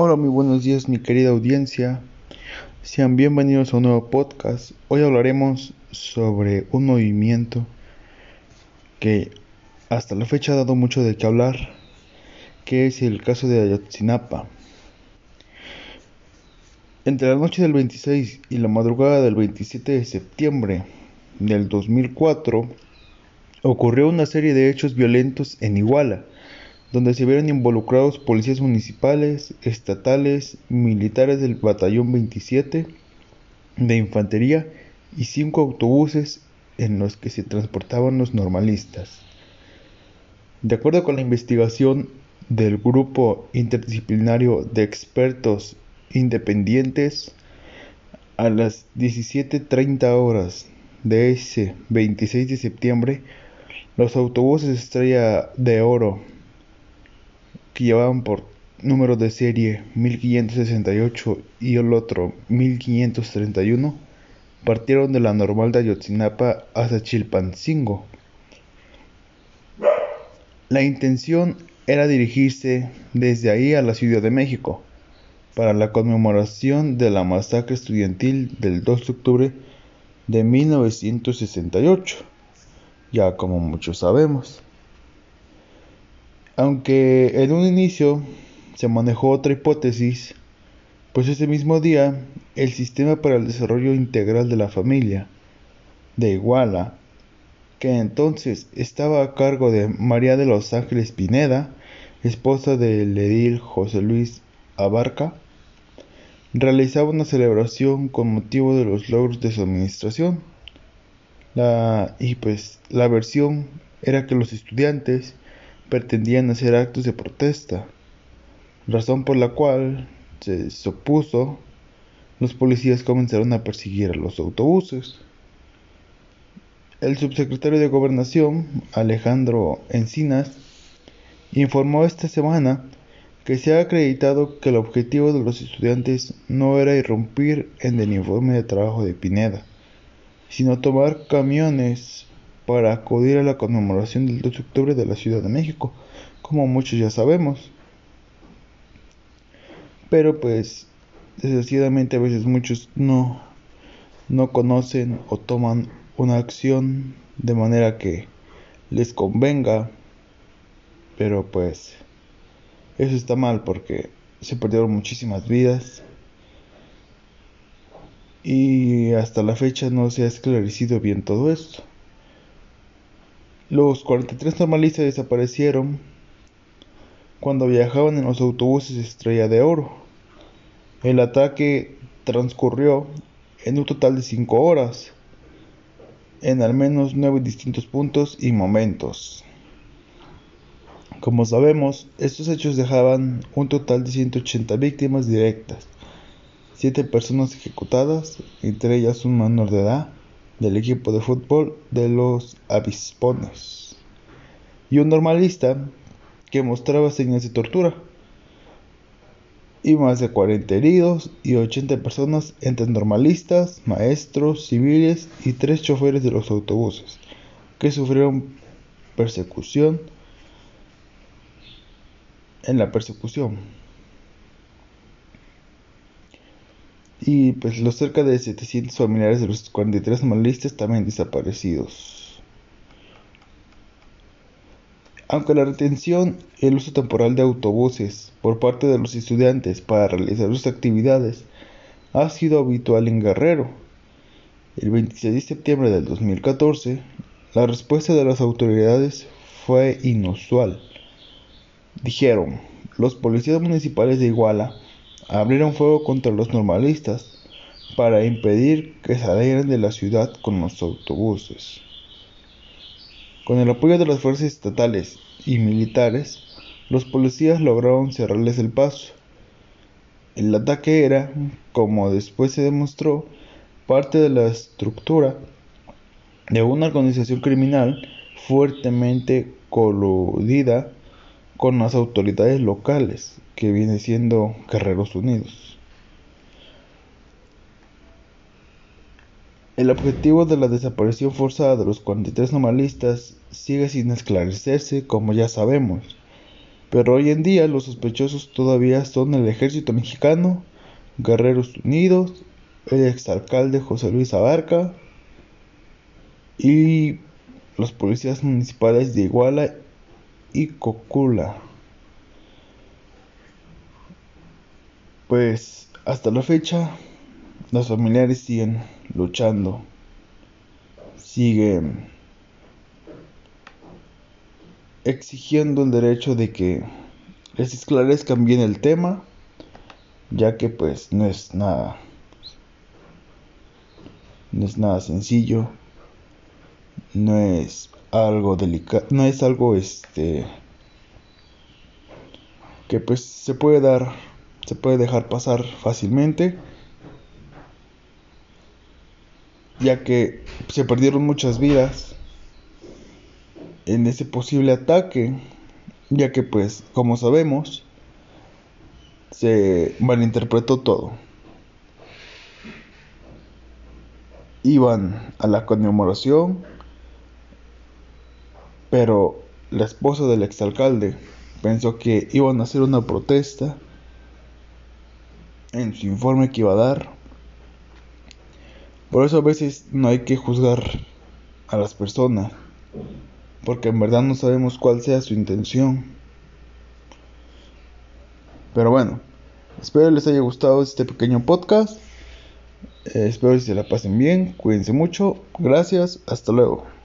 Hola, muy buenos días mi querida audiencia. Sean bienvenidos a un nuevo podcast. Hoy hablaremos sobre un movimiento que hasta la fecha ha dado mucho de qué hablar, que es el caso de Ayotzinapa. Entre la noche del 26 y la madrugada del 27 de septiembre del 2004 ocurrió una serie de hechos violentos en Iguala donde se vieron involucrados policías municipales, estatales, militares del Batallón 27 de Infantería y cinco autobuses en los que se transportaban los normalistas. De acuerdo con la investigación del Grupo Interdisciplinario de Expertos Independientes, a las 17.30 horas de ese 26 de septiembre, los autobuses Estrella de Oro que llevaban por número de serie 1568 y el otro 1531 partieron de la normal de Ayotzinapa hacia Chilpancingo. La intención era dirigirse desde ahí a la Ciudad de México para la conmemoración de la masacre estudiantil del 2 de octubre de 1968, ya como muchos sabemos. Aunque en un inicio se manejó otra hipótesis, pues ese mismo día el Sistema para el Desarrollo Integral de la Familia de Iguala, que entonces estaba a cargo de María de los Ángeles Pineda, esposa del edil José Luis Abarca, realizaba una celebración con motivo de los logros de su administración. La, y pues la versión era que los estudiantes pretendían hacer actos de protesta, razón por la cual se opuso, los policías comenzaron a perseguir a los autobuses. El subsecretario de Gobernación, Alejandro Encinas, informó esta semana que se ha acreditado que el objetivo de los estudiantes no era irrumpir en el informe de trabajo de Pineda, sino tomar camiones para acudir a la conmemoración del 2 de octubre de la Ciudad de México, como muchos ya sabemos. Pero pues, desgraciadamente a veces muchos no, no conocen o toman una acción de manera que les convenga, pero pues eso está mal porque se perdieron muchísimas vidas y hasta la fecha no se ha esclarecido bien todo esto. Los 43 normalistas desaparecieron cuando viajaban en los autobuses Estrella de Oro. El ataque transcurrió en un total de 5 horas, en al menos 9 distintos puntos y momentos. Como sabemos, estos hechos dejaban un total de 180 víctimas directas, 7 personas ejecutadas, entre ellas un menor de edad, del equipo de fútbol de los avispones y un normalista que mostraba señas de tortura y más de 40 heridos y 80 personas entre normalistas, maestros, civiles y tres choferes de los autobuses que sufrieron persecución en la persecución. Y pues los cerca de 700 familiares de los 43 normalistas también desaparecidos. Aunque la retención y el uso temporal de autobuses por parte de los estudiantes para realizar sus actividades ha sido habitual en Guerrero, el 26 de septiembre del 2014, la respuesta de las autoridades fue inusual. Dijeron, los policías municipales de Iguala abrieron fuego contra los normalistas para impedir que salieran de la ciudad con los autobuses. Con el apoyo de las fuerzas estatales y militares, los policías lograron cerrarles el paso. El ataque era, como después se demostró, parte de la estructura de una organización criminal fuertemente coludida con las autoridades locales, que viene siendo Guerreros Unidos. El objetivo de la desaparición forzada de los 43 normalistas sigue sin esclarecerse, como ya sabemos. Pero hoy en día los sospechosos todavía son el ejército mexicano, Guerreros Unidos, el exalcalde José Luis Abarca y los policías municipales de Iguala y Cocula. Pues hasta la fecha los familiares siguen luchando, siguen exigiendo el derecho de que les esclarezcan bien el tema, ya que pues no es nada no es nada sencillo, no es algo delicado, no es algo este que pues se puede dar, se puede dejar pasar fácilmente, ya que se perdieron muchas vidas en ese posible ataque, ya que pues como sabemos se malinterpretó todo. Iban a la conmemoración, pero la esposa del exalcalde pensó que iban a hacer una protesta en su informe que iba a dar. Por eso a veces no hay que juzgar a las personas, porque en verdad no sabemos cuál sea su intención. Pero bueno, espero les haya gustado este pequeño podcast. Eh, espero que se la pasen bien, cuídense mucho, gracias, hasta luego.